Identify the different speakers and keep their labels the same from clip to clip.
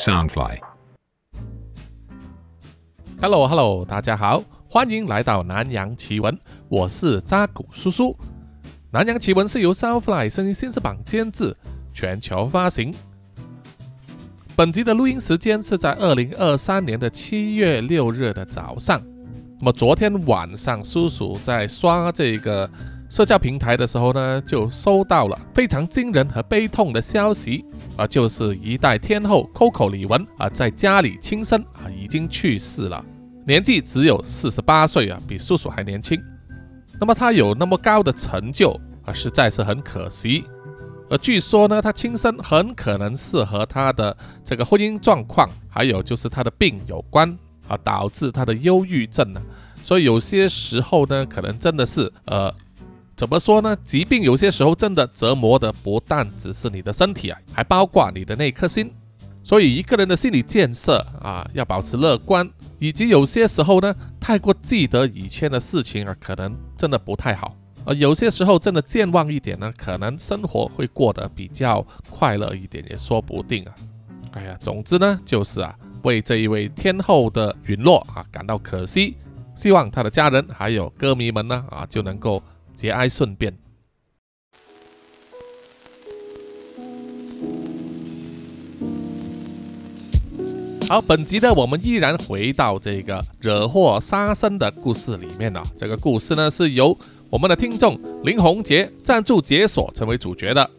Speaker 1: Soundfly，Hello Hello，大家好，欢迎来到南洋奇闻，我是扎古叔叔。南洋奇闻是由 Soundfly 声音新视榜监制，全球发行。本集的录音时间是在二零二三年的七月六日的早上。那么昨天晚上，叔叔在刷这个社交平台的时候呢，就收到了非常惊人和悲痛的消息啊，就是一代天后 Coco 李玟啊，在家里亲生啊，已经去世了，年纪只有四十八岁啊，比叔叔还年轻。那么她有那么高的成就啊，实在是很可惜。而据说呢，她亲生很可能是和她的这个婚姻状况，还有就是她的病有关。啊，导致他的忧郁症呢，所以有些时候呢，可能真的是呃，怎么说呢？疾病有些时候真的折磨的不但只是你的身体啊，还包括你的那颗心。所以一个人的心理建设啊，要保持乐观，以及有些时候呢，太过记得以前的事情啊，可能真的不太好。而有些时候真的健忘一点呢，可能生活会过得比较快乐一点，也说不定啊。哎呀，总之呢，就是啊。为这一位天后的陨落啊感到可惜，希望他的家人还有歌迷们呢啊就能够节哀顺变。好，本集呢我们依然回到这个惹祸杀身的故事里面了。这个故事呢是由我们的听众林宏杰赞助解锁成为主角的。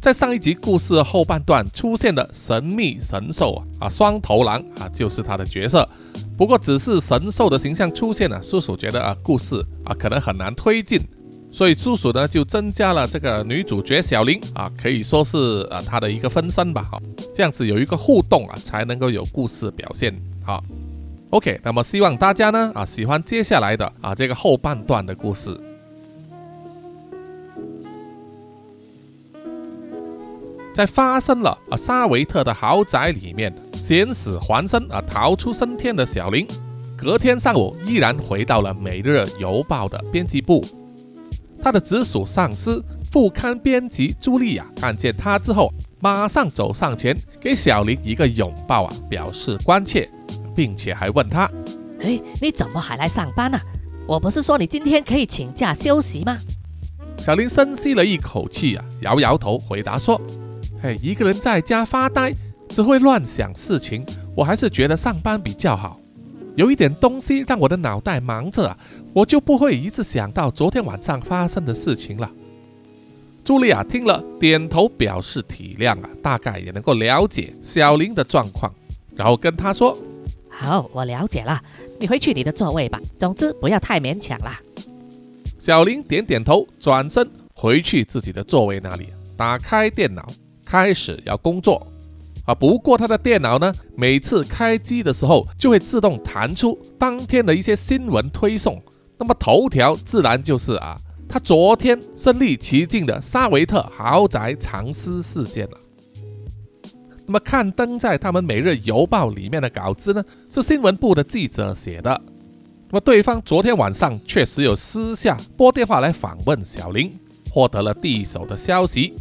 Speaker 1: 在上一集故事后半段出现的神秘神兽啊啊双头狼啊就是他的角色，不过只是神兽的形象出现了，叔叔觉得啊故事啊可能很难推进，所以助手呢就增加了这个女主角小玲啊，可以说是啊她的一个分身吧，好，这样子有一个互动啊才能够有故事表现好。OK，那么希望大家呢啊喜欢接下来的啊这个后半段的故事。在发生了啊沙维特的豪宅里面险死还生啊逃出升天的小林，隔天上午依然回到了《每日邮报》的编辑部。他的直属上司副刊编辑朱莉亚看见他之后，马上走上前给小林一个拥抱啊，表示关切，并且还问他：“
Speaker 2: 哎，你怎么还来上班呢？我不是说你今天可以请假休息吗？”
Speaker 1: 小林深吸了一口气啊，摇摇头回答说。嘿，一个人在家发呆，只会乱想事情。我还是觉得上班比较好，有一点东西让我的脑袋忙着，啊我就不会一直想到昨天晚上发生的事情了。茱莉亚听了，点头表示体谅啊，大概也能够了解小林的状况，然后跟他说：“
Speaker 2: 好，我了解了，你回去你的座位吧。总之不要太勉强啦。”
Speaker 1: 小林点点头，转身回去自己的座位那里，打开电脑。开始要工作啊，不过他的电脑呢，每次开机的时候就会自动弹出当天的一些新闻推送。那么头条自然就是啊，他昨天身临其境的沙维特豪宅藏尸事件了。那么看登在他们每日邮报里面的稿子呢，是新闻部的记者写的。那么对方昨天晚上确实有私下拨电话来访问小林，获得了第一手的消息。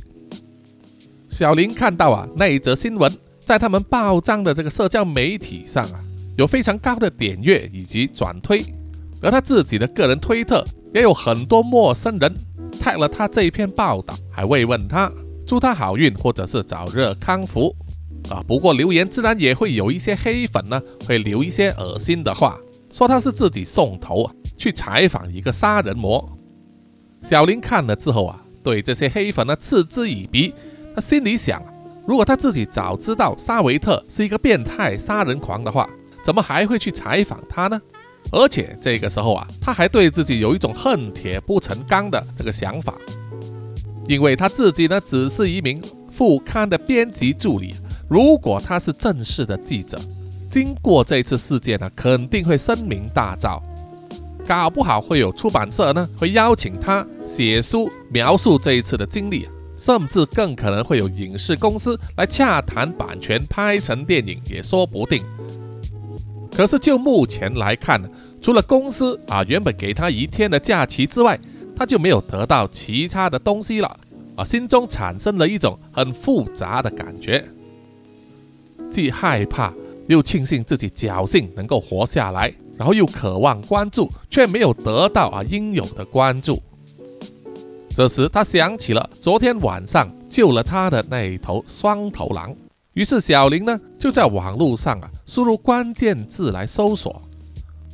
Speaker 1: 小林看到啊，那一则新闻在他们报章的这个社交媒体上啊，有非常高的点阅以及转推，而他自己的个人推特也有很多陌生人 tag 了他这一篇报道，还慰问他，祝他好运或者是早日康复啊。不过留言自然也会有一些黑粉呢，会留一些恶心的话，说他是自己送头啊去采访一个杀人魔。小林看了之后啊，对这些黑粉呢嗤之以鼻。他心里想：如果他自己早知道沙维特是一个变态杀人狂的话，怎么还会去采访他呢？而且这个时候啊，他还对自己有一种恨铁不成钢的这个想法，因为他自己呢只是一名副刊的编辑助理。如果他是正式的记者，经过这次事件呢，肯定会声名大噪，搞不好会有出版社呢会邀请他写书描述这一次的经历。甚至更可能会有影视公司来洽谈版权，拍成电影也说不定。可是就目前来看，除了公司啊原本给他一天的假期之外，他就没有得到其他的东西了啊，心中产生了一种很复杂的感觉。既害怕又庆幸自己侥幸能够活下来，然后又渴望关注，却没有得到啊应有的关注。这时他想起了昨天晚上救了他的那一头双头狼，于是小林呢就在网络上啊输入关键字来搜索，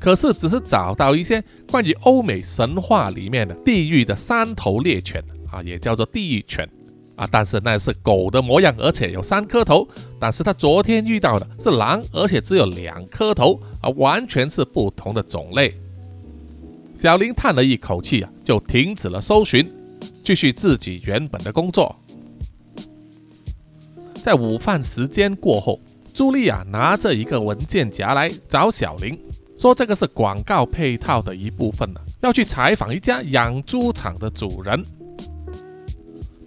Speaker 1: 可是只是找到一些关于欧美神话里面的地狱的三头猎犬啊，也叫做地狱犬。啊，但是那是狗的模样，而且有三颗头。但是他昨天遇到的是狼，而且只有两颗头，啊，完全是不同的种类。小林叹了一口气啊，就停止了搜寻，继续自己原本的工作。在午饭时间过后，茱莉亚拿着一个文件夹来找小林，说这个是广告配套的一部分呢，要去采访一家养猪场的主人。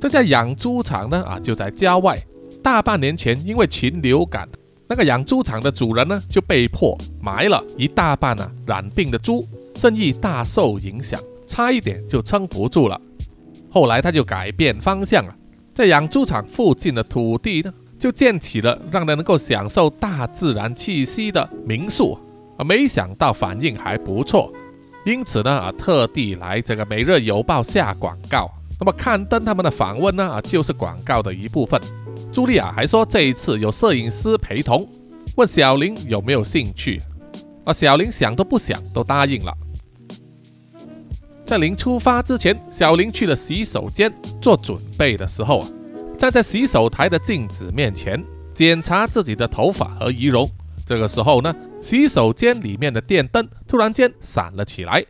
Speaker 1: 这家养猪场呢，啊，就在郊外。大半年前，因为禽流感，那个养猪场的主人呢，就被迫埋了一大半啊染病的猪，生意大受影响，差一点就撑不住了。后来他就改变方向了，在养猪场附近的土地呢，就建起了让人能够享受大自然气息的民宿。啊，没想到反应还不错，因此呢，啊，特地来这个《每日邮报》下广告。那么刊登他们的访问呢？啊，就是广告的一部分。茱莉亚还说，这一次有摄影师陪同，问小林有没有兴趣。啊，小林想都不想都答应了。在临出发之前，小林去了洗手间做准备的时候啊，站在洗手台的镜子面前检查自己的头发和仪容。这个时候呢，洗手间里面的电灯突然间闪了起来，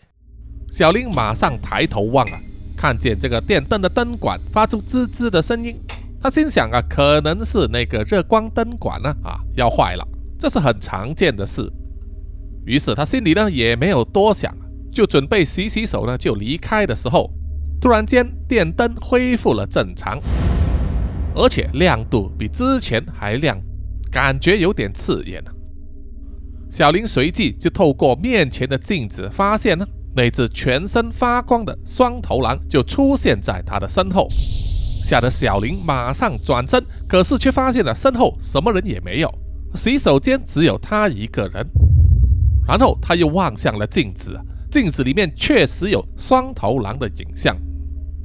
Speaker 1: 小林马上抬头望啊。看见这个电灯的灯管发出滋滋的声音，他心想啊，可能是那个热光灯管呢啊要坏了，这是很常见的事。于是他心里呢也没有多想，就准备洗洗手呢就离开的时候，突然间电灯恢复了正常，而且亮度比之前还亮，感觉有点刺眼啊。小林随即就透过面前的镜子发现呢。那只全身发光的双头狼就出现在他的身后，吓得小林马上转身，可是却发现了身后什么人也没有，洗手间只有他一个人。然后他又望向了镜子，镜子里面确实有双头狼的影像，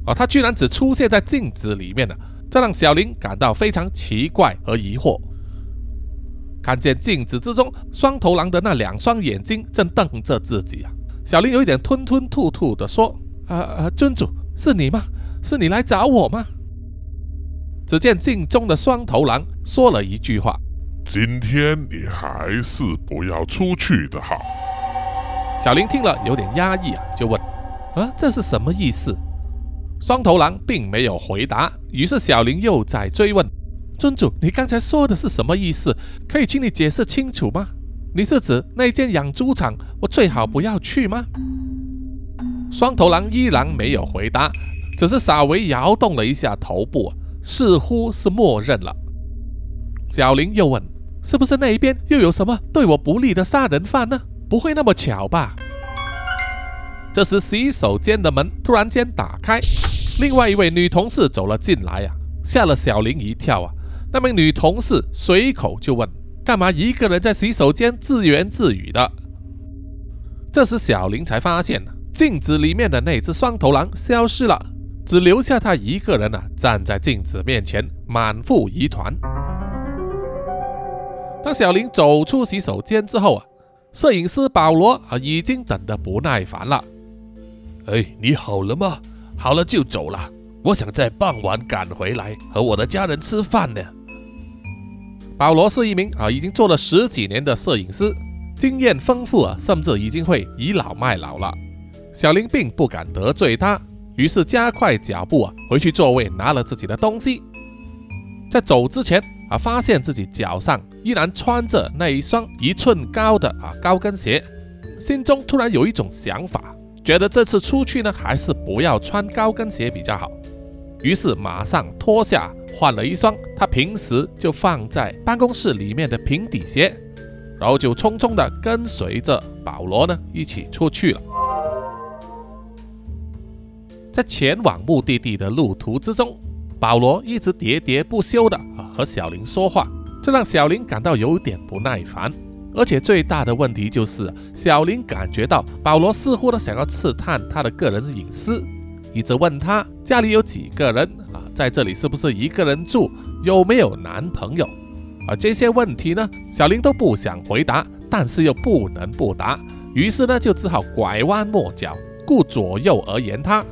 Speaker 1: 而他居然只出现在镜子里面了，这让小林感到非常奇怪和疑惑。看见镜子之中双头狼的那两双眼睛正瞪着自己啊！小林有一点吞吞吐吐地说：“啊啊，尊主，是你吗？是你来找我吗？”只见镜中的双头狼说了一句话：“
Speaker 3: 今天你还是不要出去的好。”
Speaker 1: 小林听了有点压抑啊，就问：“啊，这是什么意思？”双头狼并没有回答，于是小林又在追问：“尊主，你刚才说的是什么意思？可以请你解释清楚吗？”你是指那间养猪场，我最好不要去吗？双头狼依然没有回答，只是稍微摇动了一下头部，似乎是默认了。小林又问：“是不是那一边又有什么对我不利的杀人犯呢？不会那么巧吧？”这时，洗手间的门突然间打开，另外一位女同事走了进来啊，吓了小林一跳啊。那名女同事随口就问。干嘛一个人在洗手间自言自语的？这时小林才发现，镜子里面的那只双头狼消失了，只留下他一个人啊，站在镜子面前，满腹疑团。当小林走出洗手间之后啊，摄影师保罗啊已经等得不耐烦了。
Speaker 4: 哎，你好了吗？好了就走了。我想在傍晚赶回来和我的家人吃饭呢。
Speaker 1: 保罗是一名啊已经做了十几年的摄影师，经验丰富啊，甚至已经会倚老卖老了。小林并不敢得罪他，于是加快脚步啊，回去座位拿了自己的东西。在走之前啊，发现自己脚上依然穿着那一双一寸高的啊高跟鞋，心中突然有一种想法，觉得这次出去呢，还是不要穿高跟鞋比较好。于是马上脱下，换了一双他平时就放在办公室里面的平底鞋，然后就匆匆地跟随着保罗呢一起出去了。在前往目的地的路途之中，保罗一直喋喋不休的和小林说话，这让小林感到有点不耐烦。而且最大的问题就是，小林感觉到保罗似乎呢想要刺探他的个人隐私，一直问他家里有几个人啊，在这里是不是一个人住，有没有男朋友啊？这些问题呢，小林都不想回答，但是又不能不答，于是呢，就只好拐弯抹角，顾左右而言他。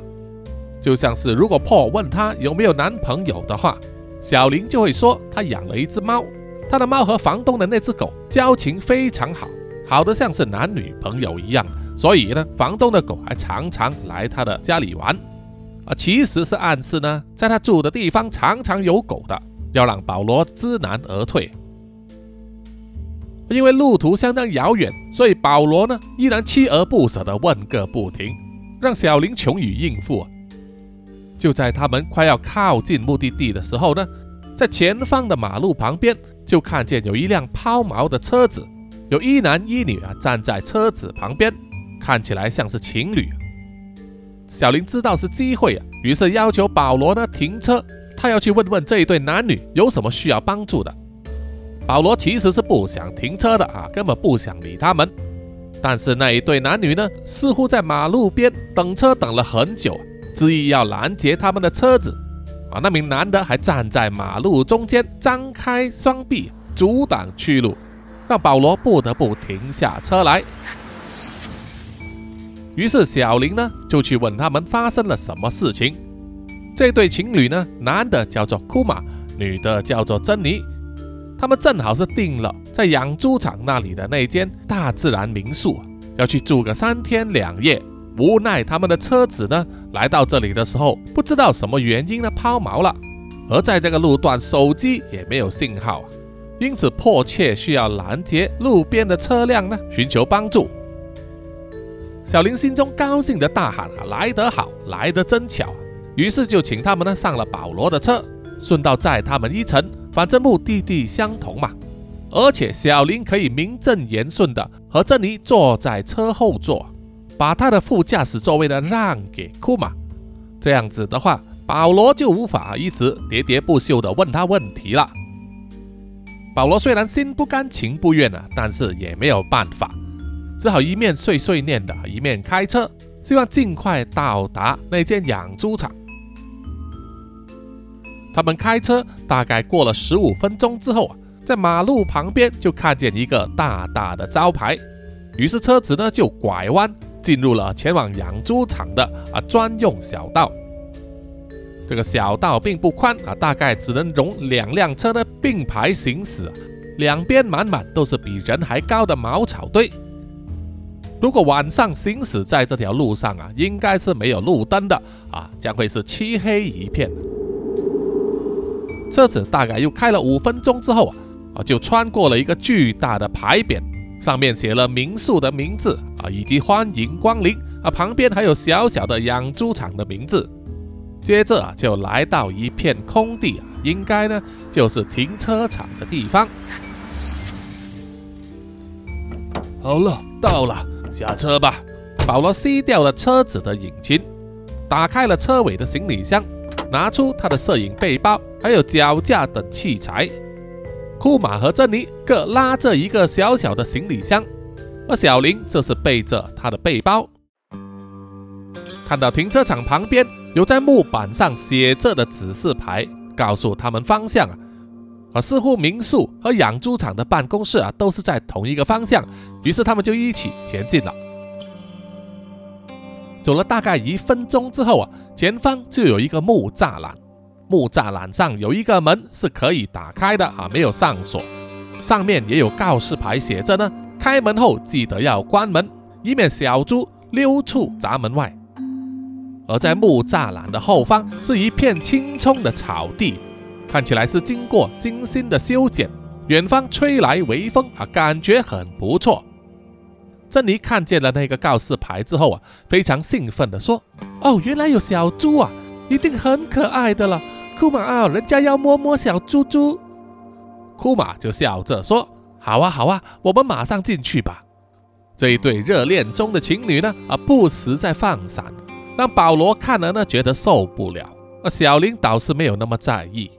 Speaker 1: 就像是如果破问他有没有男朋友的话，小林就会说他养了一只猫。他的猫和房东的那只狗交情非常好，好的像是男女朋友一样，所以呢，房东的狗还常常来他的家里玩，啊，其实是暗示呢，在他住的地方常常有狗的，要让保罗知难而退。因为路途相当遥远，所以保罗呢依然锲而不舍地问个不停，让小林穷于应付。就在他们快要靠近目的地的时候呢，在前方的马路旁边。就看见有一辆抛锚的车子，有一男一女啊站在车子旁边，看起来像是情侣。小林知道是机会啊，于是要求保罗呢停车，他要去问问这一对男女有什么需要帮助的。保罗其实是不想停车的啊，根本不想理他们。但是那一对男女呢，似乎在马路边等车等了很久，执意要拦截他们的车子。啊，那名男的还站在马路中间，张开双臂阻挡去路，让保罗不得不停下车来。于是小林呢就去问他们发生了什么事情。这对情侣呢，男的叫做库玛，女的叫做珍妮，他们正好是订了在养猪场那里的那间大自然民宿，要去住个三天两夜。无奈他们的车子呢，来到这里的时候，不知道什么原因呢抛锚了，而在这个路段手机也没有信号，因此迫切需要拦截路边的车辆呢，寻求帮助。小林心中高兴的大喊：“啊，来得好，来得真巧！”于是就请他们呢上了保罗的车，顺道载他们一程，反正目的地相同嘛。而且小林可以名正言顺的和珍妮坐在车后座。把他的副驾驶座位呢让给库玛，这样子的话，保罗就无法一直喋喋不休的问他问题了。保罗虽然心不甘情不愿啊，但是也没有办法，只好一面碎碎念的，一面开车，希望尽快到达那间养猪场。他们开车大概过了十五分钟之后啊，在马路旁边就看见一个大大的招牌，于是车子呢就拐弯。进入了前往养猪场的啊专用小道，这个小道并不宽啊，大概只能容两辆车的并排行驶，两边满满都是比人还高的茅草堆。如果晚上行驶在这条路上啊，应该是没有路灯的啊，将会是漆黑一片。车子大概又开了五分钟之后啊，啊就穿过了一个巨大的牌匾。上面写了民宿的名字啊，以及欢迎光临啊，旁边还有小小的养猪场的名字。接着啊，就来到一片空地啊，应该呢就是停车场的地方。
Speaker 4: 好了，到了，下车吧。
Speaker 1: 保罗熄掉了车子的引擎，打开了车尾的行李箱，拿出他的摄影背包，还有脚架等器材。库玛和珍妮各拉着一个小小的行李箱，而小林则是背着他的背包。看到停车场旁边有在木板上写着的指示牌，告诉他们方向啊，而似乎民宿和养猪场的办公室啊都是在同一个方向，于是他们就一起前进了。走了大概一分钟之后啊，前方就有一个木栅栏。木栅栏上有一个门是可以打开的啊，没有上锁，上面也有告示牌写着呢：开门后记得要关门，以免小猪溜出闸门外。而在木栅栏的后方是一片青葱的草地，看起来是经过精心的修剪。远方吹来微风啊，感觉很不错。珍妮看见了那个告示牌之后啊，非常兴奋地说：“哦，原来有小猪啊，一定很可爱的了。”库玛啊，人家要摸摸小猪猪，库玛就笑着说：“好啊，好啊，我们马上进去吧。”这一对热恋中的情侣呢，啊，不时在放闪，让保罗看了呢觉得受不了。而小林倒是没有那么在意。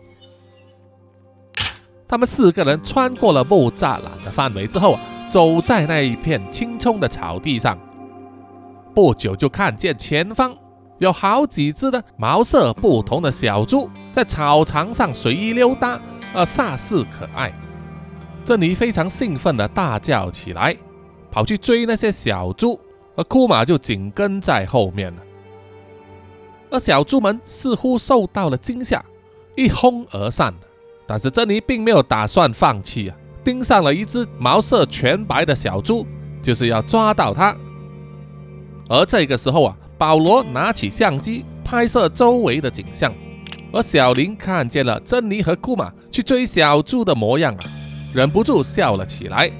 Speaker 1: 他们四个人穿过了木栅栏的范围之后，走在那一片青葱的草地上。不久就看见前方有好几只的毛色不同的小猪在草场上随意溜达，呃，煞是可爱。珍妮非常兴奋地大叫起来，跑去追那些小猪，而库玛就紧跟在后面了。而小猪们似乎受到了惊吓，一哄而散。但是珍妮并没有打算放弃啊，盯上了一只毛色全白的小猪，就是要抓到它。而这个时候啊，保罗拿起相机拍摄周围的景象，而小林看见了珍妮和库玛去追小猪的模样啊，忍不住笑了起来。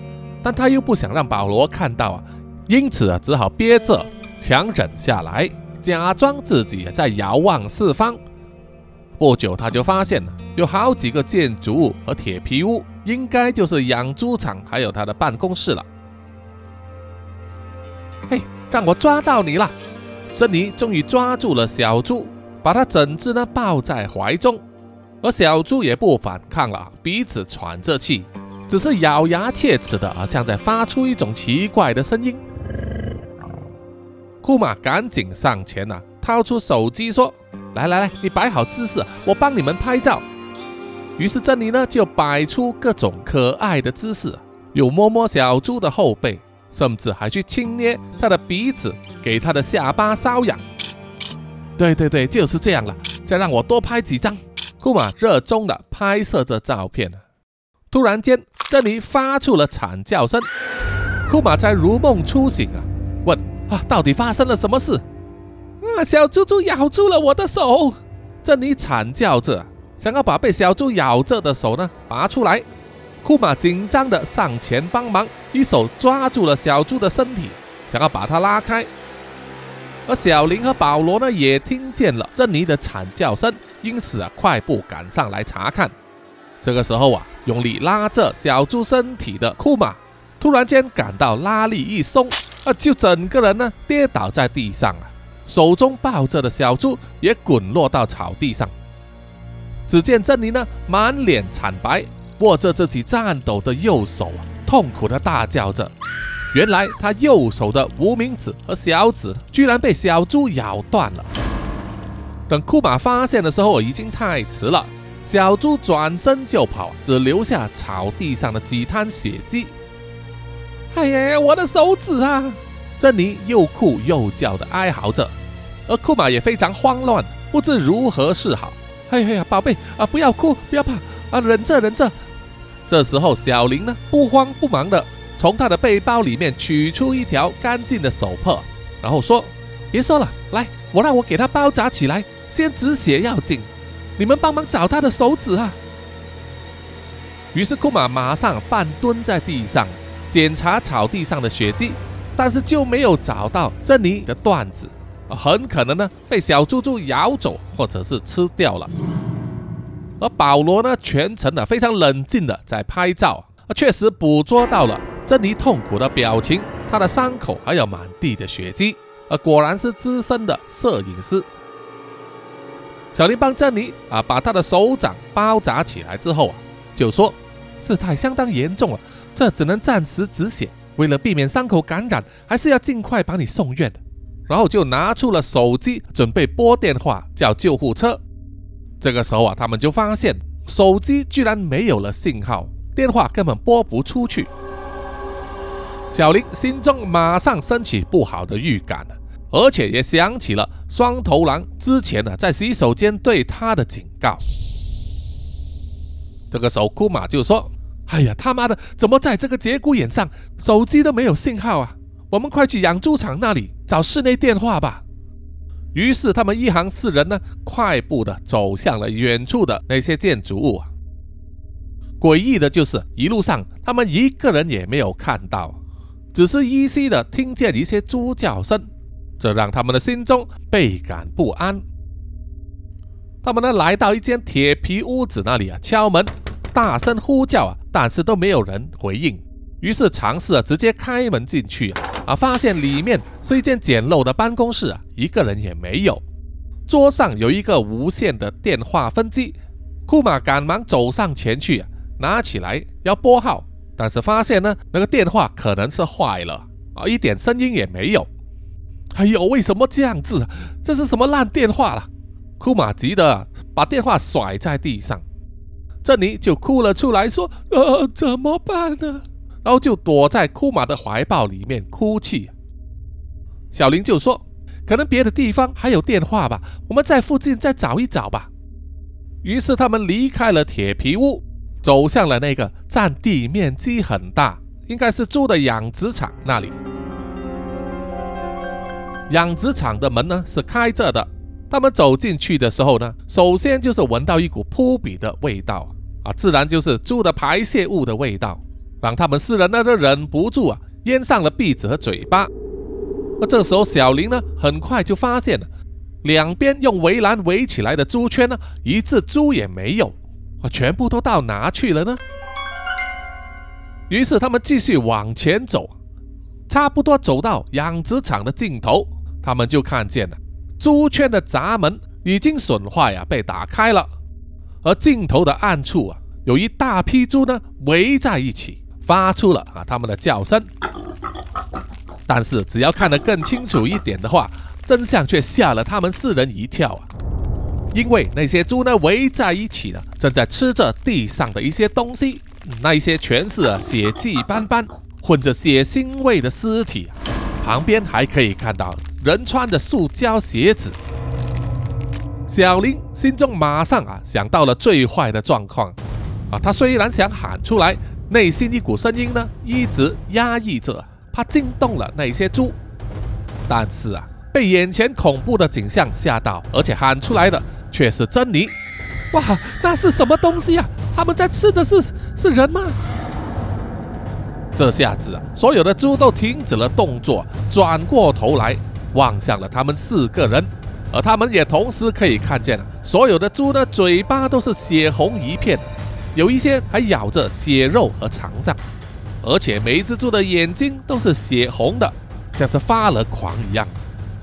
Speaker 1: 但他又不想让保罗看到啊，因此啊，只好憋着强忍下来，假装自己在遥望四方。不久，他就发现了。有好几个建筑物和铁皮屋，应该就是养猪场，还有他的办公室了。嘿，让我抓到你了！珍妮终于抓住了小猪，把它整只呢抱在怀中，而小猪也不反抗了，彼此喘着气，只是咬牙切齿的，啊像在发出一种奇怪的声音。库玛赶紧上前呐，掏出手机说：“来来来，你摆好姿势，我帮你们拍照。”于是珍妮呢就摆出各种可爱的姿势，又摸摸小猪的后背，甚至还去轻捏它的鼻子，给它的下巴搔痒。对对对，就是这样了。再让我多拍几张。库玛热衷的拍摄着照片。突然间，珍妮发出了惨叫声，库玛才如梦初醒啊，问啊，到底发生了什么事？啊，小猪猪咬住了我的手。珍妮惨叫着。想要把被小猪咬着的手呢拔出来，库玛紧张的上前帮忙，一手抓住了小猪的身体，想要把它拉开。而小林和保罗呢也听见了珍妮的惨叫声，因此啊快步赶上来查看。这个时候啊，用力拉着小猪身体的库玛突然间感到拉力一松，啊就整个人呢跌倒在地上啊，手中抱着的小猪也滚落到草地上。只见珍妮呢，满脸惨白，握着自己颤抖的右手啊，痛苦的大叫着。原来他右手的无名指和小指居然被小猪咬断了。等库玛发现的时候，已经太迟了。小猪转身就跑，只留下草地上的几滩血迹。哎呀，我的手指啊！珍妮又哭又叫的哀嚎着，而库玛也非常慌乱，不知如何是好。哎呀，宝贝啊，不要哭，不要怕啊，忍着，忍着。这时候，小林呢，不慌不忙的从他的背包里面取出一条干净的手帕，然后说：“别说了，来，我让我给他包扎起来，先止血要紧。你们帮忙找他的手指啊。”于是库玛马上半蹲在地上检查草地上的血迹，但是就没有找到珍妮的段子。很可能呢被小猪猪咬走，或者是吃掉了。而保罗呢，全程呢非常冷静的在拍照，确实捕捉到了珍妮痛苦的表情，她的伤口还有满地的血迹，而果然是资深的摄影师。小林帮珍妮啊把她的手掌包扎起来之后啊，就说事态相当严重了，这只能暂时止血，为了避免伤口感染，还是要尽快把你送院的。然后就拿出了手机，准备拨电话叫救护车。这个时候啊，他们就发现手机居然没有了信号，电话根本拨不出去。小林心中马上升起不好的预感了，而且也想起了双头狼之前呢在洗手间对他的警告。这个时候，库玛就说：“哎呀，他妈的，怎么在这个节骨眼上，手机都没有信号啊？我们快去养猪场那里。”找室内电话吧。于是他们一行四人呢，快步的走向了远处的那些建筑物啊。诡异的就是，一路上他们一个人也没有看到，只是依稀的听见一些猪叫声，这让他们的心中倍感不安。他们呢，来到一间铁皮屋子那里啊，敲门，大声呼叫啊，但是都没有人回应。于是尝试啊，直接开门进去啊。发现里面是一间简陋的办公室啊，一个人也没有。桌上有一个无线的电话分机。库玛赶忙走上前去，拿起来要拨号，但是发现呢，那个电话可能是坏了啊，一点声音也没有。哎呦，为什么这样子？这是什么烂电话了？库玛急得把电话甩在地上，珍妮就哭了出来，说：“呃，怎么办呢？”然后就躲在库玛的怀抱里面哭泣。小林就说：“可能别的地方还有电话吧，我们在附近再找一找吧。”于是他们离开了铁皮屋，走向了那个占地面积很大，应该是猪的养殖场那里。养殖场的门呢是开着的。他们走进去的时候呢，首先就是闻到一股扑鼻的味道啊，自然就是猪的排泄物的味道，让他们四人呢都忍不住啊咽上了鼻子和嘴巴。而这时候小林呢，很快就发现了两边用围栏围起来的猪圈呢，一只猪也没有啊，全部都到哪去了呢？于是他们继续往前走，差不多走到养殖场的尽头，他们就看见了。猪圈的闸门已经损坏啊，被打开了，而尽头的暗处啊，有一大批猪呢围在一起，发出了啊他们的叫声。但是只要看得更清楚一点的话，真相却吓了他们四人一跳啊！因为那些猪呢围在一起呢，正在吃着地上的一些东西，那一些全是血迹斑斑、混着血腥味的尸体，旁边还可以看到。人穿的塑胶鞋子，小林心中马上啊想到了最坏的状况啊！他虽然想喊出来，内心一股声音呢一直压抑着，怕惊动了那些猪。但是啊，被眼前恐怖的景象吓到，而且喊出来的却是珍妮。哇，那是什么东西啊？他们在吃的是是人吗？这下子啊，所有的猪都停止了动作，转过头来。望向了他们四个人，而他们也同时可以看见了，所有的猪的嘴巴都是血红一片，有一些还咬着血肉和肠脏，而且每一只猪的眼睛都是血红的，像是发了狂一样，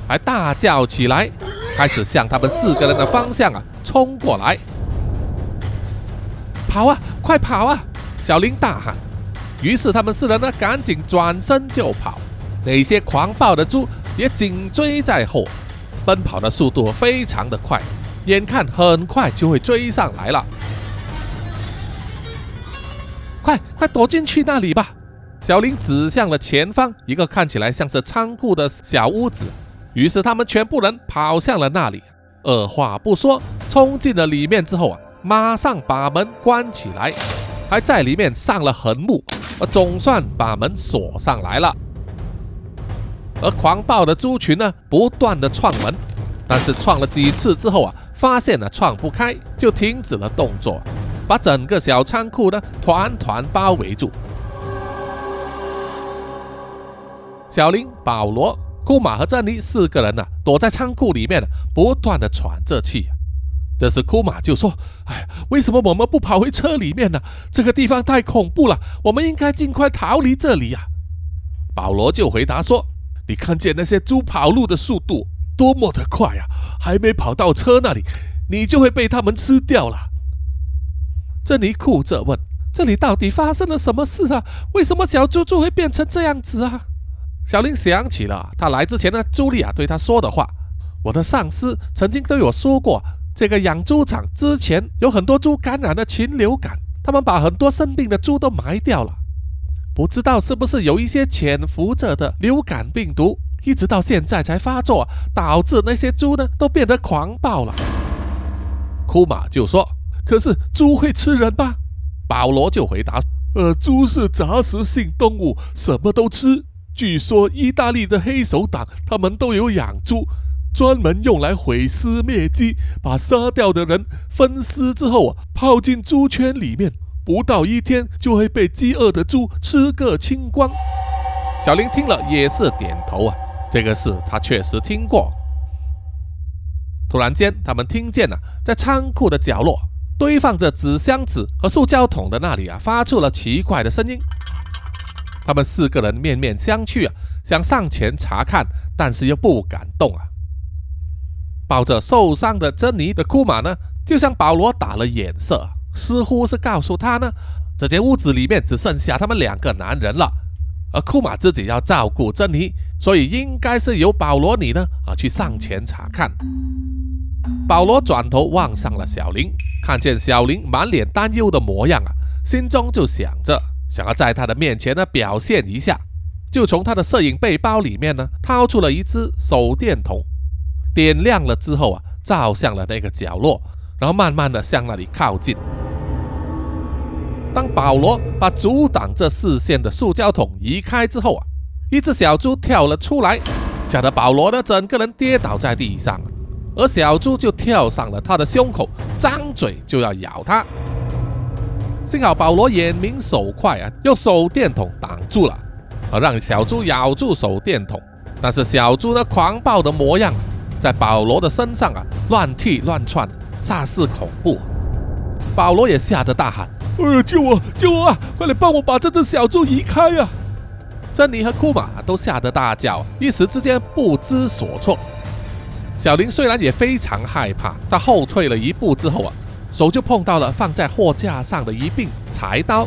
Speaker 1: 还大叫起来，开始向他们四个人的方向啊冲过来，跑啊，快跑啊！小林大喊，于是他们四人呢赶紧转身就跑，那些狂暴的猪。也紧追在后，奔跑的速度非常的快，眼看很快就会追上来了。快快躲进去那里吧！小林指向了前方一个看起来像是仓库的小屋子，于是他们全部人跑向了那里，二话不说冲进了里面之后啊，马上把门关起来，还在里面上了横木，总算把门锁上来了。而狂暴的猪群呢，不断的撞门，但是撞了几次之后啊，发现了撞不开，就停止了动作，把整个小仓库呢团团包围住。小林、保罗、库玛和珍妮四个人呢，躲在仓库里面，不断的喘着气。这时库玛就说：“哎，为什么我们不跑回车里面呢？这个地方太恐怖了，我们应该尽快逃离这里呀。”保罗就回答说。你看见那些猪跑路的速度多么的快呀！还没跑到车那里，你就会被他们吃掉了。珍妮哭着问：“这里到底发生了什么事啊？为什么小猪猪会变成这样子啊？”小林想起了他来之前呢，茱莉亚对他说的话：“我的上司曾经都有说过，这个养猪场之前有很多猪感染了禽流感，他们把很多生病的猪都埋掉了。”不知道是不是有一些潜伏着的流感病毒，一直到现在才发作，导致那些猪呢都变得狂暴了。库马就说：“可是猪会吃人吧？”保罗就回答：“呃，猪是杂食性动物，什么都吃。据说意大利的黑手党他们都有养猪，专门用来毁尸灭迹，把杀掉的人分尸之后啊，泡进猪圈里面。”不到一天就会被饥饿的猪吃个清光。小林听了也是点头啊，这个事他确实听过。突然间，他们听见了，在仓库的角落堆放着纸箱子和塑胶桶的那里啊，发出了奇怪的声音。他们四个人面面相觑啊，想上前查看，但是又不敢动啊。抱着受伤的珍妮的库玛呢，就向保罗打了眼色。似乎是告诉他呢，这间屋子里面只剩下他们两个男人了，而库玛自己要照顾珍妮，所以应该是由保罗你呢啊去上前查看。保罗转头望向了小林，看见小林满脸担忧的模样啊，心中就想着想要在他的面前呢表现一下，就从他的摄影背包里面呢掏出了一支手电筒，点亮了之后啊，照向了那个角落，然后慢慢的向那里靠近。当保罗把阻挡这视线的塑胶桶移开之后啊，一只小猪跳了出来，吓得保罗呢整个人跌倒在地上，而小猪就跳上了他的胸口，张嘴就要咬他。幸好保罗眼明手快啊，用手电筒挡住了，而让小猪咬住手电筒。但是小猪那狂暴的模样，在保罗的身上啊乱踢乱窜，煞是恐怖。保罗也吓得大喊。哎呀！救我！救我啊！快点帮我把这只小猪移开呀！珍妮和库玛都吓得大叫，一时之间不知所措。小林虽然也非常害怕，他后退了一步之后啊，手就碰到了放在货架上的一柄柴刀，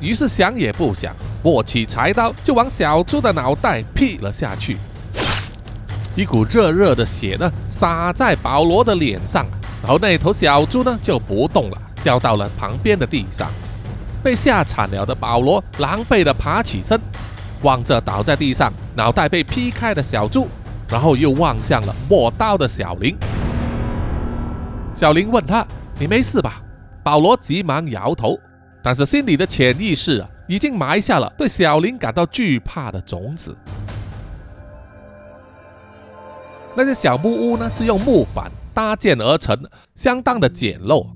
Speaker 1: 于是想也不想，握起柴刀就往小猪的脑袋劈了下去。一股热热的血呢洒在保罗的脸上，然后那头小猪呢就不动了。掉到了旁边的地上，被吓惨了的保罗狼狈地爬起身，望着倒在地上、脑袋被劈开的小猪，然后又望向了握刀的小林。小林问他：“你没事吧？”保罗急忙摇头，但是心里的潜意识啊，已经埋下了对小林感到惧怕的种子。那些小木屋呢，是用木板搭建而成，相当的简陋。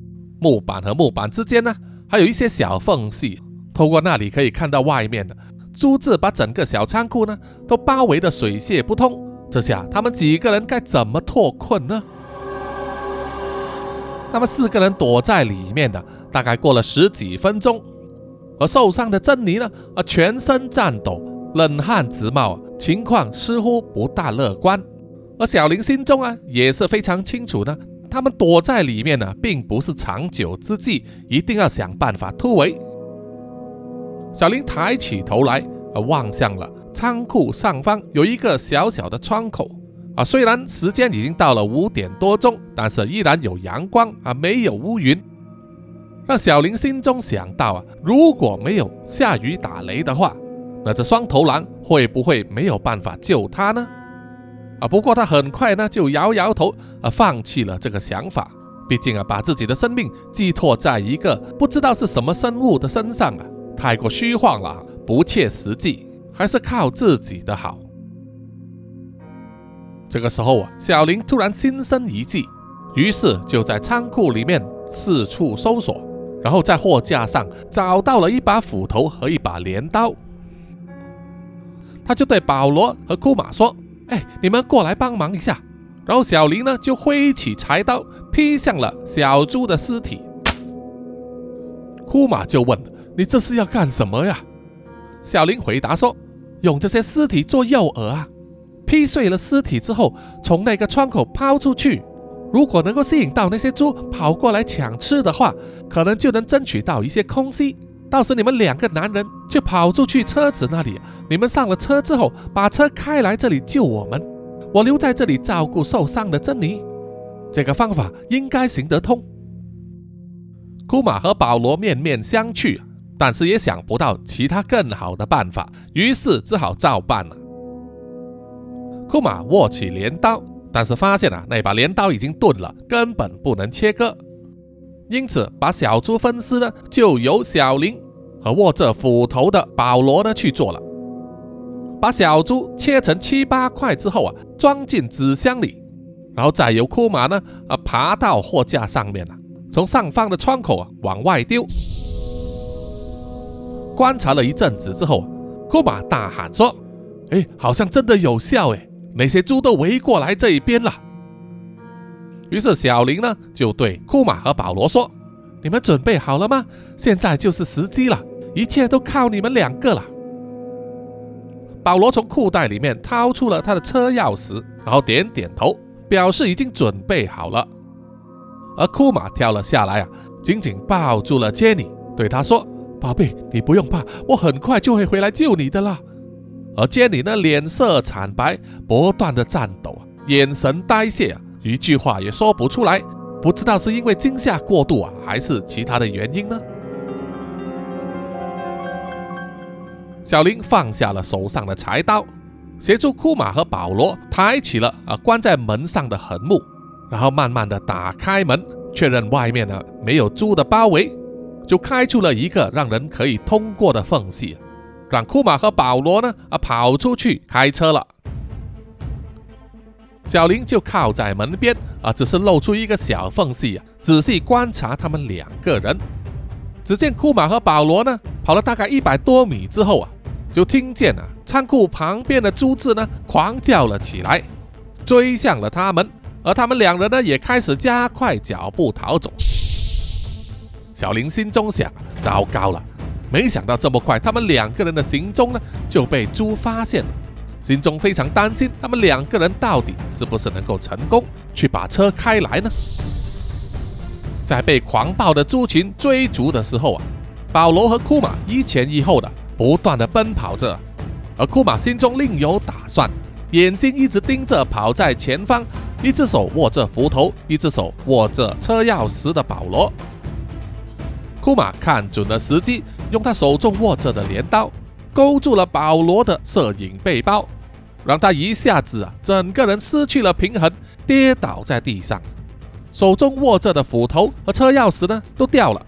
Speaker 1: 木板和木板之间呢，还有一些小缝隙，透过那里可以看到外面的。猪字把整个小仓库呢都包围的水泄不通，这下他们几个人该怎么脱困呢？那么四个人躲在里面的，大概过了十几分钟，而受伤的珍妮呢，啊，全身颤抖，冷汗直冒，情况似乎不大乐观。而小林心中啊，也是非常清楚的。他们躲在里面呢，并不是长久之计，一定要想办法突围。小林抬起头来，啊，望向了仓库上方有一个小小的窗口，啊，虽然时间已经到了五点多钟，但是依然有阳光，啊，没有乌云，让小林心中想到啊，如果没有下雨打雷的话，那这双头狼会不会没有办法救他呢？啊，不过他很快呢就摇摇头，啊，放弃了这个想法。毕竟啊，把自己的生命寄托在一个不知道是什么生物的身上啊，太过虚幻了，不切实际，还是靠自己的好。这个时候啊，小林突然心生一计，于是就在仓库里面四处搜索，然后在货架上找到了一把斧头和一把镰刀。他就对保罗和库玛说。哎，你们过来帮忙一下。然后小林呢就挥起柴刀劈向了小猪的尸体。库玛就问：“你这是要干什么呀？”小林回答说：“用这些尸体做诱饵啊，劈碎了尸体之后，从那个窗口抛出去。如果能够吸引到那些猪跑过来抢吃的话，可能就能争取到一些空隙。”到时你们两个男人就跑出去车子那里，你们上了车之后，把车开来这里救我们，我留在这里照顾受伤的珍妮。这个方法应该行得通。库玛和保罗面面相觑，但是也想不到其他更好的办法，于是只好照办了。库玛握起镰刀，但是发现啊，那把镰刀已经钝了，根本不能切割。因此，把小猪分尸呢，就由小林和握着斧头的保罗呢去做了。把小猪切成七八块之后啊，装进纸箱里，然后再由库玛呢啊爬到货架上面啊，从上方的窗口啊往外丢。观察了一阵子之后，库玛大喊说：“哎，好像真的有效哎！那些猪都围过来这一边了。”于是小林呢就对库玛和保罗说：“你们准备好了吗？现在就是时机了，一切都靠你们两个了。”保罗从裤袋里面掏出了他的车钥匙，然后点点头，表示已经准备好了。而库玛跳了下来啊，紧紧抱住了杰尼，对他说：“宝贝，你不用怕，我很快就会回来救你的啦。”而坚尼呢，脸色惨白，不断的颤抖啊，眼神呆滞啊，一句话也说不出来。不知道是因为惊吓过度啊，还是其他的原因呢？小林放下了手上的柴刀，协助库马和保罗抬起了啊关在门上的横木，然后慢慢的打开门，确认外面呢没有猪的包围，就开出了一个让人可以通过的缝隙。让库马和保罗呢啊跑出去开车了，小林就靠在门边啊，只是露出一个小缝隙啊，仔细观察他们两个人。只见库马和保罗呢跑了大概一百多米之后啊，就听见啊仓库旁边的猪字呢狂叫了起来，追向了他们，而他们两人呢也开始加快脚步逃走。小林心中想：糟糕了！没想到这么快，他们两个人的行踪呢就被猪发现了，心中非常担心，他们两个人到底是不是能够成功去把车开来呢？在被狂暴的猪群追逐的时候啊，保罗和库马一前一后的不断的奔跑着，而库马心中另有打算，眼睛一直盯着跑在前方，一只手握着斧头，一只手握着车钥匙的保罗。库马看准了时机。用他手中握着的镰刀勾住了保罗的摄影背包，让他一下子啊，整个人失去了平衡，跌倒在地上。手中握着的斧头和车钥匙呢，都掉了。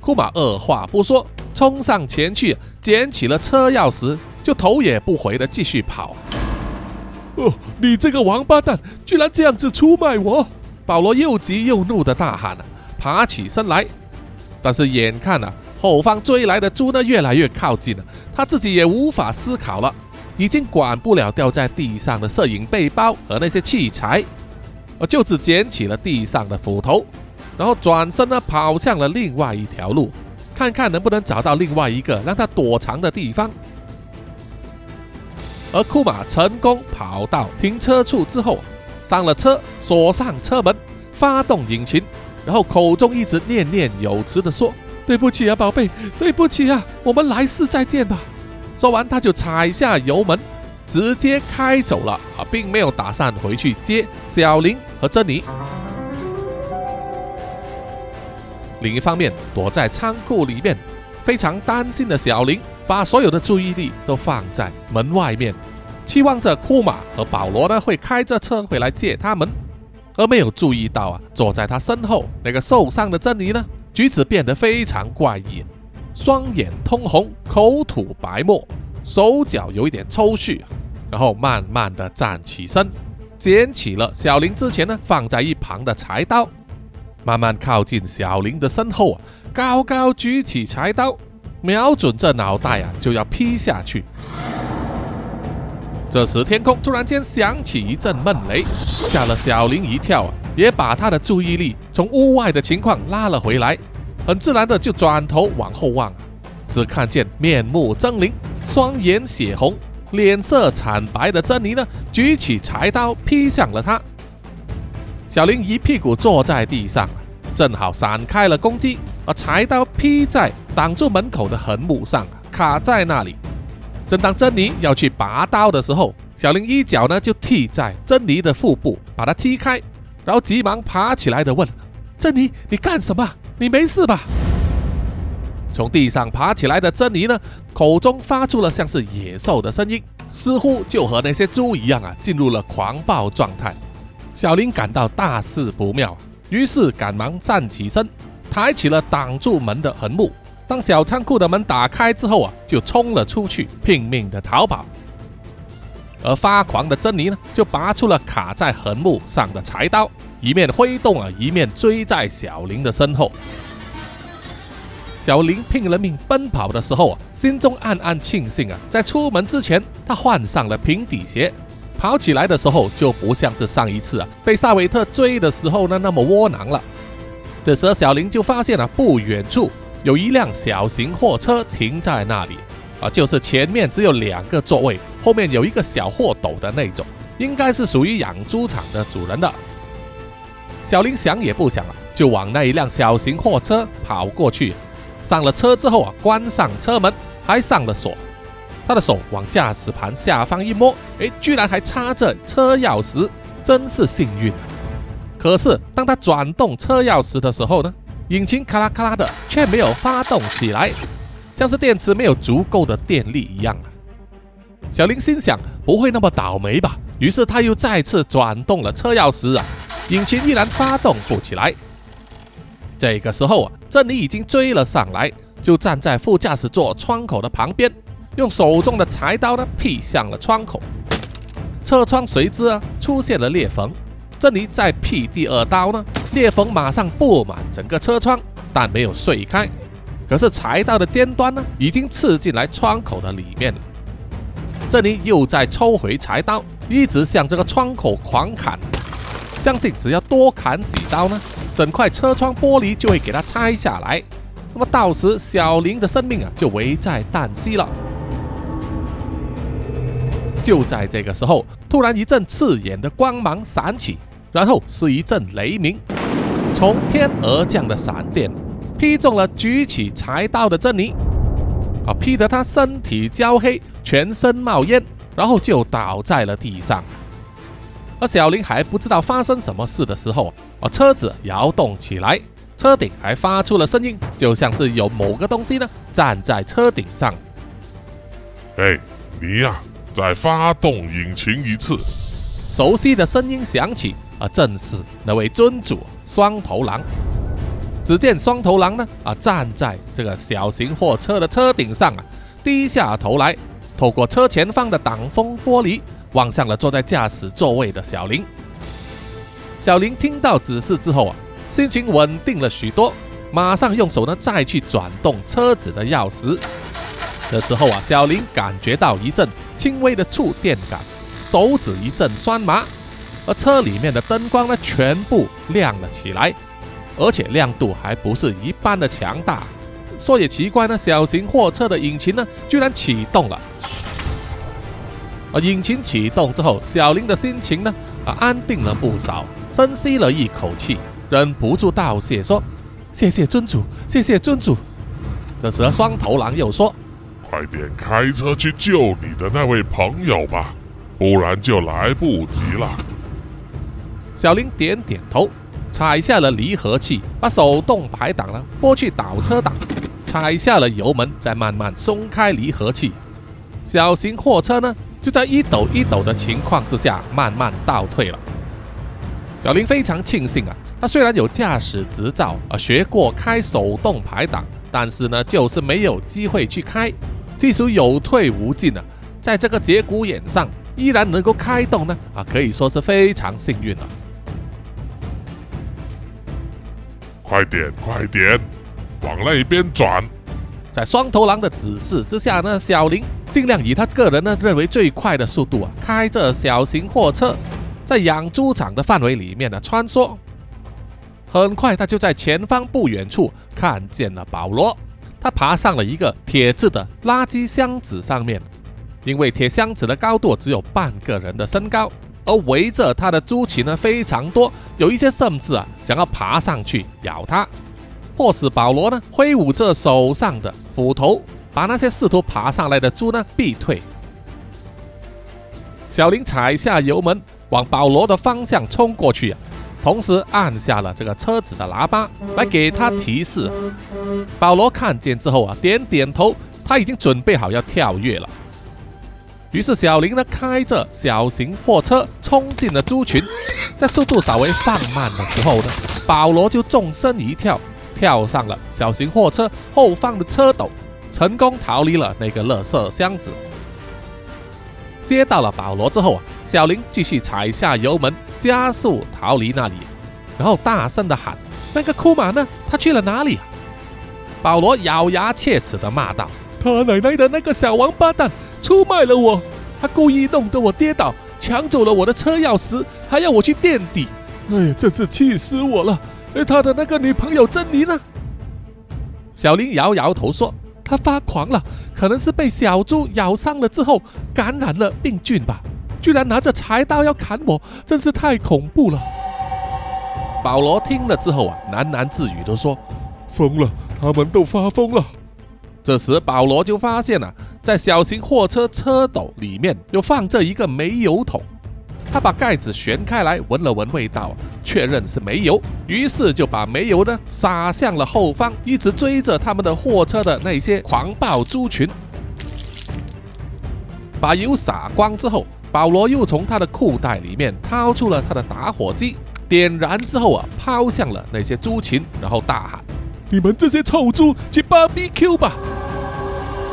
Speaker 1: 库马二话不说，冲上前去捡起了车钥匙，就头也不回的继续跑。哦，你这个王八蛋，居然这样子出卖我！保罗又急又怒的大喊，爬起身来，但是眼看啊。后方追来的猪呢，越来越靠近了，他自己也无法思考了，已经管不了掉在地上的摄影背包和那些器材，而就只捡起了地上的斧头，然后转身呢跑向了另外一条路，看看能不能找到另外一个让他躲藏的地方。而库马成功跑到停车处之后，上了车，锁上车门，发动引擎，然后口中一直念念有词的说。对不起啊，宝贝，对不起啊，我们来世再见吧。说完，他就踩下油门，直接开走了啊，并没有打算回去接小林和珍妮。另一方面，躲在仓库里面，非常担心的小林，把所有的注意力都放在门外面，期望着库马和保罗呢会开着车回来接他们，而没有注意到啊，坐在他身后那个受伤的珍妮呢。举止变得非常怪异，双眼通红，口吐白沫，手脚有一点抽搐，然后慢慢的站起身，捡起了小林之前呢放在一旁的柴刀，慢慢靠近小林的身后啊，高高举起柴刀，瞄准这脑袋啊就要劈下去。这时天空突然间响起一阵闷雷，吓了小林一跳啊。也把他的注意力从屋外的情况拉了回来，很自然的就转头往后望，只看见面目狰狞、双眼血红、脸色惨白的珍妮呢，举起柴刀劈向了他。小林一屁股坐在地上，正好闪开了攻击，而柴刀劈在挡住门口的横木上，卡在那里。正当珍妮要去拔刀的时候，小林一脚呢就踢在珍妮的腹部，把她踢开。然后急忙爬起来的问：“珍妮，你干什么？你没事吧？”从地上爬起来的珍妮呢，口中发出了像是野兽的声音，似乎就和那些猪一样啊，进入了狂暴状态。小林感到大事不妙，于是赶忙站起身，抬起了挡住门的横木。当小仓库的门打开之后啊，就冲了出去，拼命的逃跑。而发狂的珍妮呢，就拔出了卡在横木上的柴刀，一面挥动啊，一面追在小林的身后。小林拼了命奔跑的时候啊，心中暗暗庆幸啊，在出门之前他换上了平底鞋，跑起来的时候就不像是上一次啊被萨维特追的时候呢那么窝囊了。这时小林就发现了不远处有一辆小型货车停在那里。啊，就是前面只有两个座位，后面有一个小货斗的那种，应该是属于养猪场的主人的。小林想也不想了，就往那一辆小型货车跑过去。上了车之后啊，关上车门，还上了锁。他的手往驾驶盘下方一摸，诶，居然还插着车钥匙，真是幸运。可是当他转动车钥匙的时候呢，引擎咔啦咔啦的，却没有发动起来，像是电池没有足够的电力一样啊。小林心想，不会那么倒霉吧？于是他又再次转动了车钥匙啊，引擎依然发动不起来。这个时候啊，珍妮已经追了上来，就站在副驾驶座窗口的旁边，用手中的柴刀呢劈向了窗口，车窗随之啊出现了裂缝。珍妮再劈第二刀呢，裂缝马上布满整个车窗，但没有碎开。可是柴刀的尖端呢，已经刺进来窗口的里面了。这里又在抽回柴刀，一直向这个窗口狂砍，相信只要多砍几刀呢。整块车窗玻璃就会给它拆下来，那么到时小林的生命啊就危在旦夕了。就在这个时候，突然一阵刺眼的光芒闪起，然后是一阵雷鸣，从天而降的闪电劈中了举起柴刀的珍妮，啊，劈得她身体焦黑，全身冒烟，然后就倒在了地上。而小林还不知道发生什么事的时候，啊，车子摇动起来，车顶还发出了声音，就像是有某个东西呢站在车顶上。
Speaker 3: 哎，你呀，再发动引擎一次。
Speaker 1: 熟悉的声音响起，啊，正是那位尊主双头狼。只见双头狼呢，啊，站在这个小型货车的车顶上啊，低下头来，透过车前方的挡风玻璃。望向了坐在驾驶座位的小林。小林听到指示之后啊，心情稳定了许多，马上用手呢再去转动车子的钥匙。这时候啊，小林感觉到一阵轻微的触电感，手指一阵酸麻，而车里面的灯光呢全部亮了起来，而且亮度还不是一般的强大。说也奇怪呢，小型货车的引擎呢居然启动了。而引擎启动之后，小林的心情呢啊安定了不少，深吸了一口气，忍不住道谢说：“谢谢尊主，谢谢尊主。”这时，双头狼又说：“
Speaker 3: 快点开车去救你的那位朋友吧，不然就来不及了。”
Speaker 1: 小林点点头，踩下了离合器，把手动排挡呢拨去倒车档，踩下了油门，再慢慢松开离合器。小型货车呢？就在一抖一抖的情况之下，慢慢倒退了。小林非常庆幸啊，他虽然有驾驶执照，啊，学过开手动排挡，但是呢，就是没有机会去开，技术有退无进啊。在这个节骨眼上，依然能够开动呢，啊，可以说是非常幸运了。
Speaker 3: 快点，快点，往那边转。
Speaker 1: 在双头狼的指示之下呢，小林尽量以他个人呢认为最快的速度啊，开着小型货车在养猪场的范围里面呢穿梭。很快，他就在前方不远处看见了保罗。他爬上了一个铁制的垃圾箱子上面，因为铁箱子的高度只有半个人的身高，而围着他的猪群呢非常多，有一些甚至啊想要爬上去咬他。迫使保罗呢挥舞着手上的斧头，把那些试图爬上来的猪呢逼退。小林踩下油门，往保罗的方向冲过去，同时按下了这个车子的喇叭，来给他提示。保罗看见之后啊，点点头，他已经准备好要跳跃了。于是小林呢开着小型货车冲进了猪群，在速度稍微放慢的时候呢，保罗就纵身一跳。跳上了小型货车后方的车斗，成功逃离了那个垃圾箱子。接到了保罗之后啊，小林继续踩下油门，加速逃离那里，然后大声的喊：“那个库马呢？他去了哪里？”保罗咬牙切齿的骂道：“他奶奶的那个小王八蛋，出卖了我！他故意弄得我跌倒，抢走了我的车钥匙，还要我去垫底。哎呀，真是气死我了！”他的那个女朋友珍妮呢？小林摇摇头说：“他发狂了，可能是被小猪咬伤了之后感染了病菌吧。居然拿着柴刀要砍我，真是太恐怖了。”保罗听了之后啊，喃喃自语地说：“
Speaker 3: 疯了，他们都发疯了。
Speaker 1: 这时，保罗就发现了，在小型货车车斗里面有放着一个煤油桶。他把盖子旋开来，闻了闻味道，确认是煤油，于是就把煤油呢撒向了后方，一直追着他们的货车的那些狂暴猪群。把油洒光之后，保罗又从他的裤袋里面掏出了他的打火机，点燃之后啊，抛向了那些猪群，然后大喊：“你们这些臭猪，去 BBQ 吧！”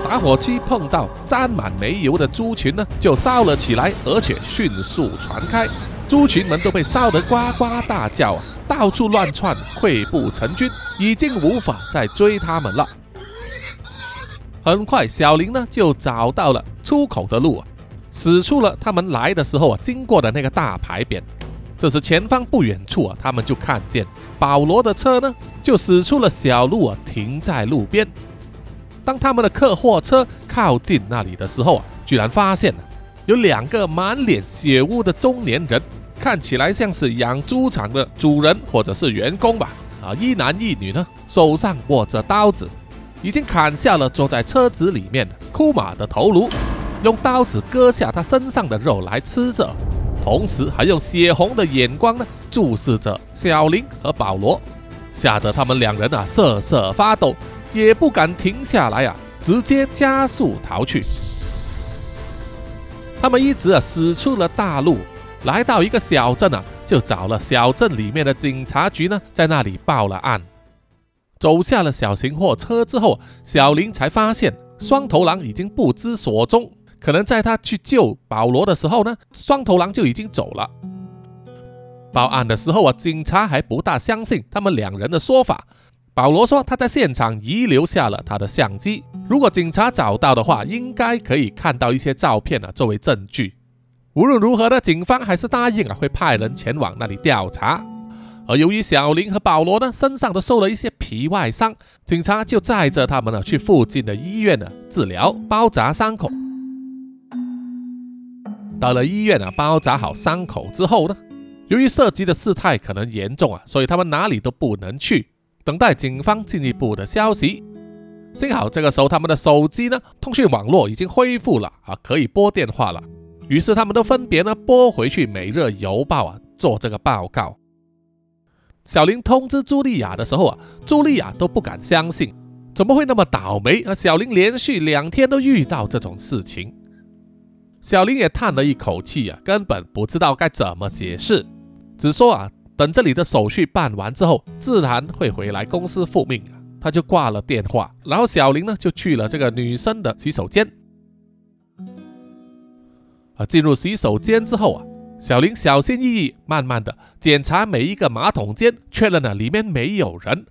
Speaker 1: 打火机碰到沾满煤油的猪群呢，就烧了起来，而且迅速传开，猪群们都被烧得呱呱大叫啊，到处乱窜，溃不成军，已经无法再追他们了。很快，小林呢就找到了出口的路啊，使出了他们来的时候啊经过的那个大牌匾。这时前方不远处啊，他们就看见保罗的车呢，就驶出了小路啊，停在路边。当他们的客货车靠近那里的时候啊，居然发现有两个满脸血污的中年人，看起来像是养猪场的主人或者是员工吧。啊，一男一女呢，手上握着刀子，已经砍下了坐在车子里面库马的头颅，用刀子割下他身上的肉来吃着，同时还用血红的眼光呢注视着小林和保罗，吓得他们两人啊瑟瑟发抖。也不敢停下来啊，直接加速逃去。他们一直啊驶出了大路，来到一个小镇啊，就找了小镇里面的警察局呢，在那里报了案。走下了小型货车之后，小林才发现双头狼已经不知所踪。可能在他去救保罗的时候呢，双头狼就已经走了。报案的时候啊，警察还不大相信他们两人的说法。保罗说：“他在现场遗留下了他的相机，如果警察找到的话，应该可以看到一些照片啊，作为证据。无论如何呢，警方还是答应啊，会派人前往那里调查。而由于小林和保罗呢身上都受了一些皮外伤，警察就载着他们呢去附近的医院呢治疗，包扎伤口。到了医院啊，包扎好伤口之后呢，由于涉及的事态可能严重啊，所以他们哪里都不能去。”等待警方进一步的消息。幸好这个时候他们的手机呢，通讯网络已经恢复了啊，可以拨电话了。于是他们都分别呢拨回去《每日邮报》啊做这个报告。小林通知茱莉亚的时候啊，茱莉亚都不敢相信，怎么会那么倒霉啊？小林连续两天都遇到这种事情。小林也叹了一口气啊，根本不知道该怎么解释，只说啊。等这里的手续办完之后，自然会回来公司复命。他就挂了电话，然后小林呢就去了这个女生的洗手间。啊，进入洗手间之后啊，小林小心翼翼、慢慢的检查每一个马桶间，确认了里面没有人。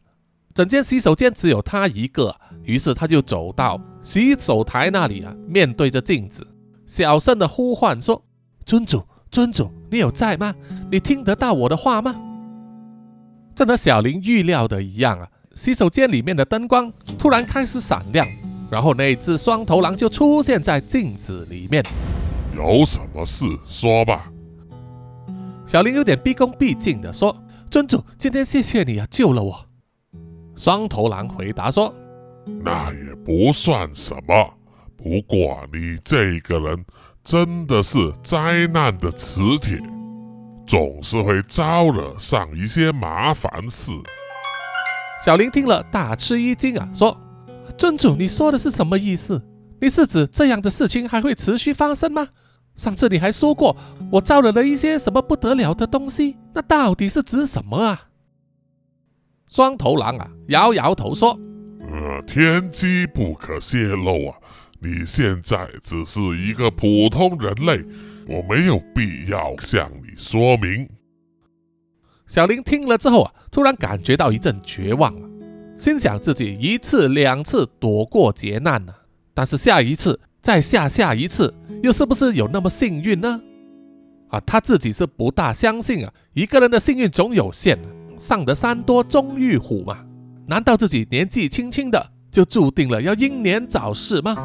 Speaker 1: 整间洗手间只有他一个，于是他就走到洗手台那里啊，面对着镜子，小声的呼唤说：“尊主。”尊主，你有在吗？你听得到我的话吗？正和小林预料的一样啊，洗手间里面的灯光突然开始闪亮，然后那只双头狼就出现在镜子里面。
Speaker 3: 有什么事说吧。
Speaker 1: 小林有点毕恭毕敬的说：“尊主，今天谢谢你啊，救了我。”双头狼回答说：“
Speaker 3: 那也不算什么，不过你这个人……”真的是灾难的磁铁，总是会招惹上一些麻烦事。
Speaker 1: 小林听了大吃一惊啊，说：“尊主，你说的是什么意思？你是指这样的事情还会持续发生吗？上次你还说过我招惹了一些什么不得了的东西，那到底是指什么啊？”双头狼啊，摇摇头说：“
Speaker 3: 呃，天机不可泄露啊。”你现在只是一个普通人类，我没有必要向你说明。
Speaker 1: 小林听了之后啊，突然感觉到一阵绝望了，心想自己一次两次躲过劫难了，但是下一次再下下一次，又是不是有那么幸运呢？啊，他自己是不大相信啊，一个人的幸运总有限，上得山多终遇虎嘛，难道自己年纪轻轻的就注定了要英年早逝吗？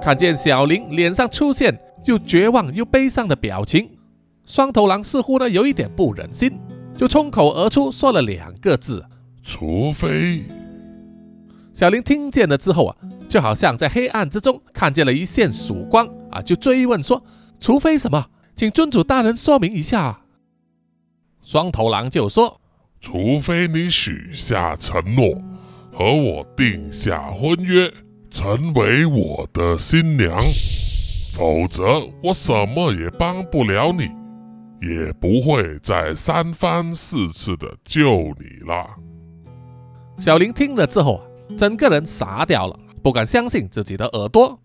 Speaker 1: 看见小林脸上出现又绝望又悲伤的表情，双头狼似乎呢有一点不忍心，就冲口而出说了两个字：“
Speaker 3: 除非
Speaker 1: 小林听见了之后啊，就好像在黑暗之中看见了一线曙光啊，就追问说：“除非什么？请尊主大人说明一下。”。”双头狼就说：“
Speaker 3: 除非你许下承诺，和我定下婚约，成为我的新娘，否则我什么也帮不了你，也不会再三番四次的救你了。”
Speaker 1: 小林听了之后啊，整个人傻掉了，不敢相信自己的耳朵。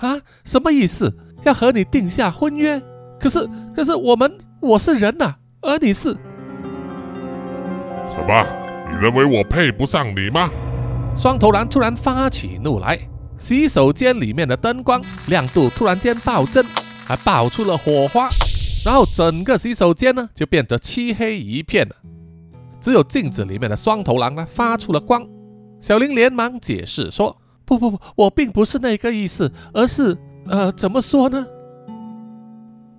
Speaker 1: 啊，什么意思？要和你定下婚约？可是，可是我们，我是人呐，而你是……
Speaker 3: 什么？你认为我配不上你吗？
Speaker 1: 双头狼突然发起怒来，洗手间里面的灯光亮度突然间暴增，还爆出了火花，然后整个洗手间呢就变得漆黑一片了，只有镜子里面的双头狼呢发出了光。小林连忙解释说：“不不不，我并不是那个意思，而是……呃，怎么说呢？”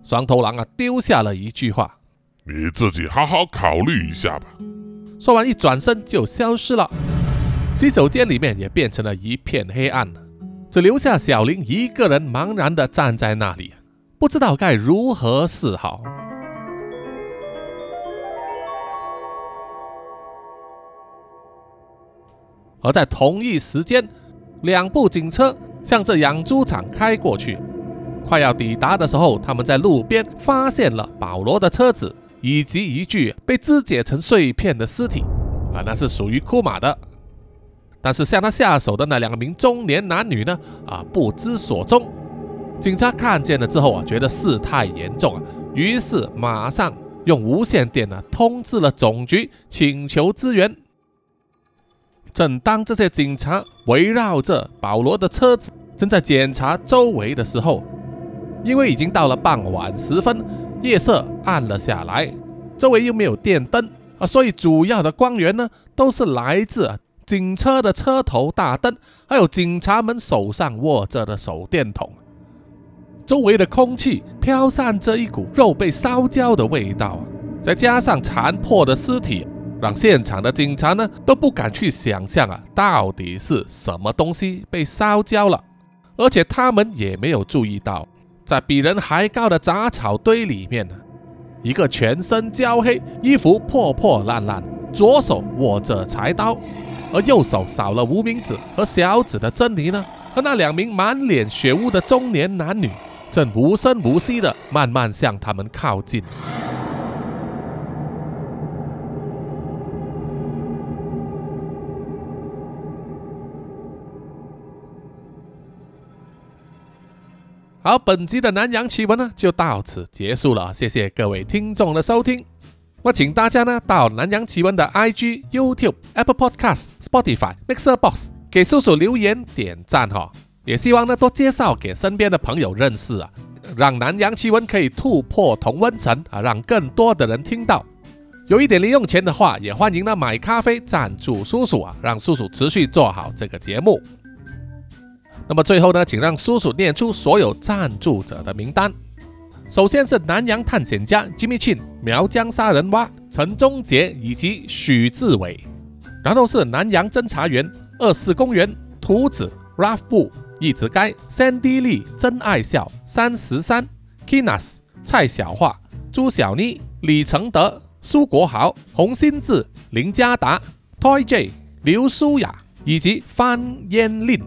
Speaker 1: 双头狼啊丢下了一句话：“
Speaker 3: 你自己好好考虑一下吧。”
Speaker 1: 说完，一转身就消失了。洗手间里面也变成了一片黑暗，只留下小林一个人茫然地站在那里，不知道该如何是好。而在同一时间，两部警车向着养猪场开过去。快要抵达的时候，他们在路边发现了保罗的车子。以及一具被肢解成碎片的尸体，啊，那是属于库马的。但是向他下手的那两名中年男女呢，啊，不知所踪。警察看见了之后啊，觉得事态严重啊，于是马上用无线电呢通知了总局，请求支援。正当这些警察围绕着保罗的车子正在检查周围的时候，因为已经到了傍晚时分。夜色暗了下来，周围又没有电灯啊，所以主要的光源呢，都是来自警车的车头大灯，还有警察们手上握着的手电筒。周围的空气飘散着一股肉被烧焦的味道，再加上残破的尸体，让现场的警察呢都不敢去想象啊，到底是什么东西被烧焦了，而且他们也没有注意到。在比人还高的杂草堆里面呢，一个全身焦黑、衣服破破烂烂、左手握着柴刀，而右手少了无名指和小指的珍妮呢，和那两名满脸血污的中年男女，正无声无息地慢慢向他们靠近。好，本集的南洋奇闻呢就到此结束了，谢谢各位听众的收听。我请大家呢到南洋奇闻的 IG、YouTube、Apple Podcast、Spotify、Mixer Box 给叔叔留言点赞哈，也希望呢多介绍给身边的朋友认识啊，让南洋奇闻可以突破同温层啊，让更多的人听到。有一点零用钱的话，也欢迎呢买咖啡赞助叔叔啊，让叔叔持续做好这个节目。那么最后呢，请让叔叔念出所有赞助者的名单。首先是南洋探险家 Jimmy Chin、苗疆杀人蛙陈忠杰以及许志伟，然后是南洋侦查员二四公园图子 Ralph 布一直该 Sandy Lee 真爱笑三十三 Kinas 蔡小桦朱小妮李承德苏国豪洪新志林家达 Toy J 刘舒雅以及方嫣令。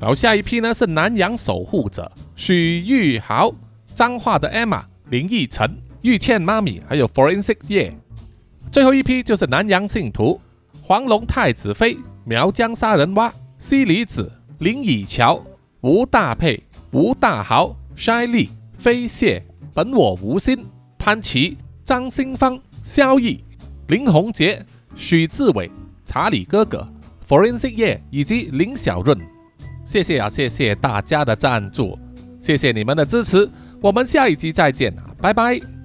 Speaker 1: 然后下一批呢是南洋守护者许玉豪、彰化的 Emma、林奕晨、玉倩妈咪，还有 Forensic 叶。最后一批就是南洋信徒黄龙太子妃、苗疆杀人蛙、西里子、林以乔、吴大佩、吴大豪、筛利、飞蟹、本我无心、潘琪、张新芳、萧毅、林宏杰、许志伟、查理哥哥、Forensic 叶以及林小润。谢谢啊，谢谢大家的赞助，谢谢你们的支持，我们下一集再见，拜拜。